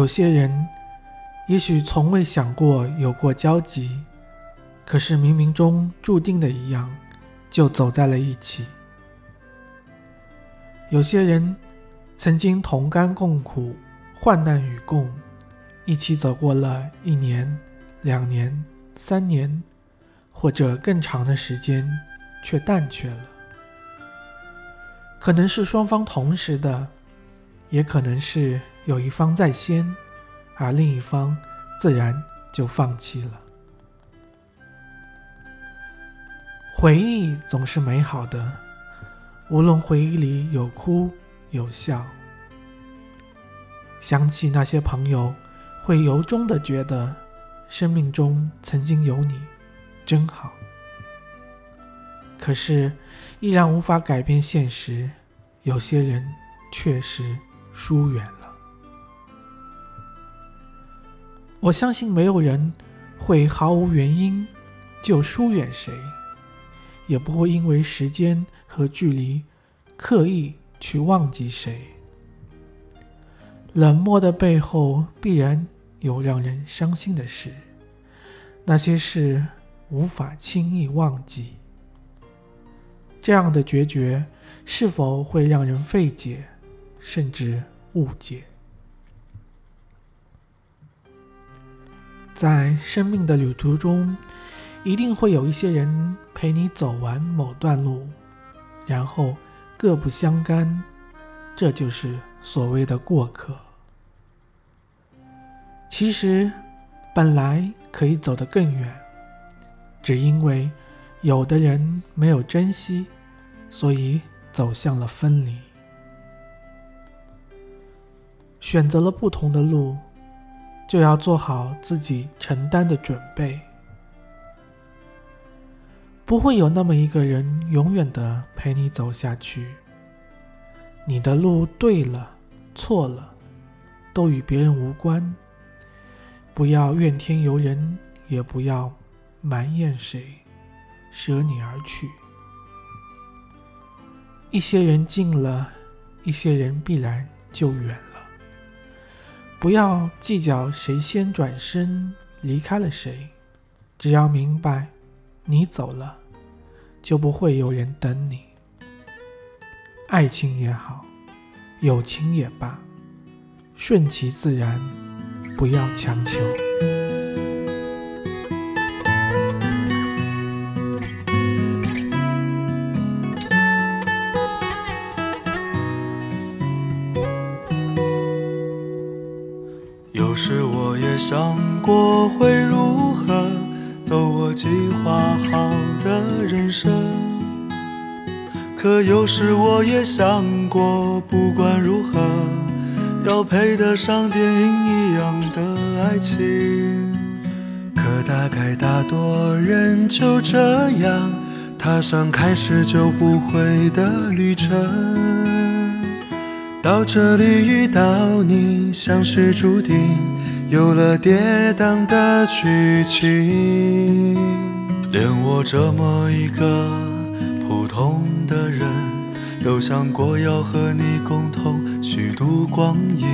有些人也许从未想过有过交集，可是冥冥中注定的一样，就走在了一起。有些人曾经同甘共苦，患难与共，一起走过了一年、两年、三年，或者更长的时间，却淡却了。可能是双方同时的，也可能是有一方在先，而另一方自然就放弃了。回忆总是美好的，无论回忆里有哭有笑，想起那些朋友，会由衷的觉得生命中曾经有你，真好。可是，依然无法改变现实。有些人确实疏远了。我相信没有人会毫无原因就疏远谁，也不会因为时间和距离刻意去忘记谁。冷漠的背后必然有让人伤心的事，那些事无法轻易忘记。这样的决绝是否会让人费解，甚至误解？在生命的旅途中，一定会有一些人陪你走完某段路，然后各不相干，这就是所谓的过客。其实，本来可以走得更远，只因为。有的人没有珍惜，所以走向了分离。选择了不同的路，就要做好自己承担的准备。不会有那么一个人永远的陪你走下去。你的路对了，错了，都与别人无关。不要怨天尤人，也不要埋怨谁。舍你而去，一些人近了，一些人必然就远了。不要计较谁先转身离开了谁，只要明白，你走了，就不会有人等你。爱情也好，友情也罢，顺其自然，不要强求。有时我也想过会如何走我计划好的人生，可有时我也想过，不管如何，要配得上电影一样的爱情。可大概大多人就这样踏上开始就不会的旅程，到这里遇到你，像是注定。有了跌宕的剧情，连我这么一个普通的人，都想过要和你共同虚度光阴。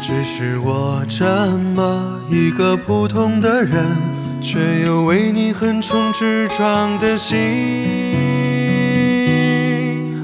只是我这么一个普通的人，却有为你横冲直撞的心。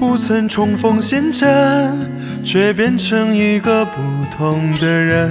不曾重逢陷阵。却变成一个不同的人。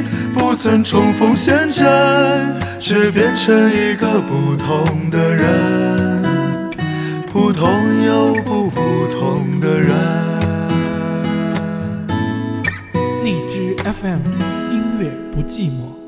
不曾重逢现在。却变成一个不同的人，普通又不普通的人。荔枝 FM 音乐不寂寞。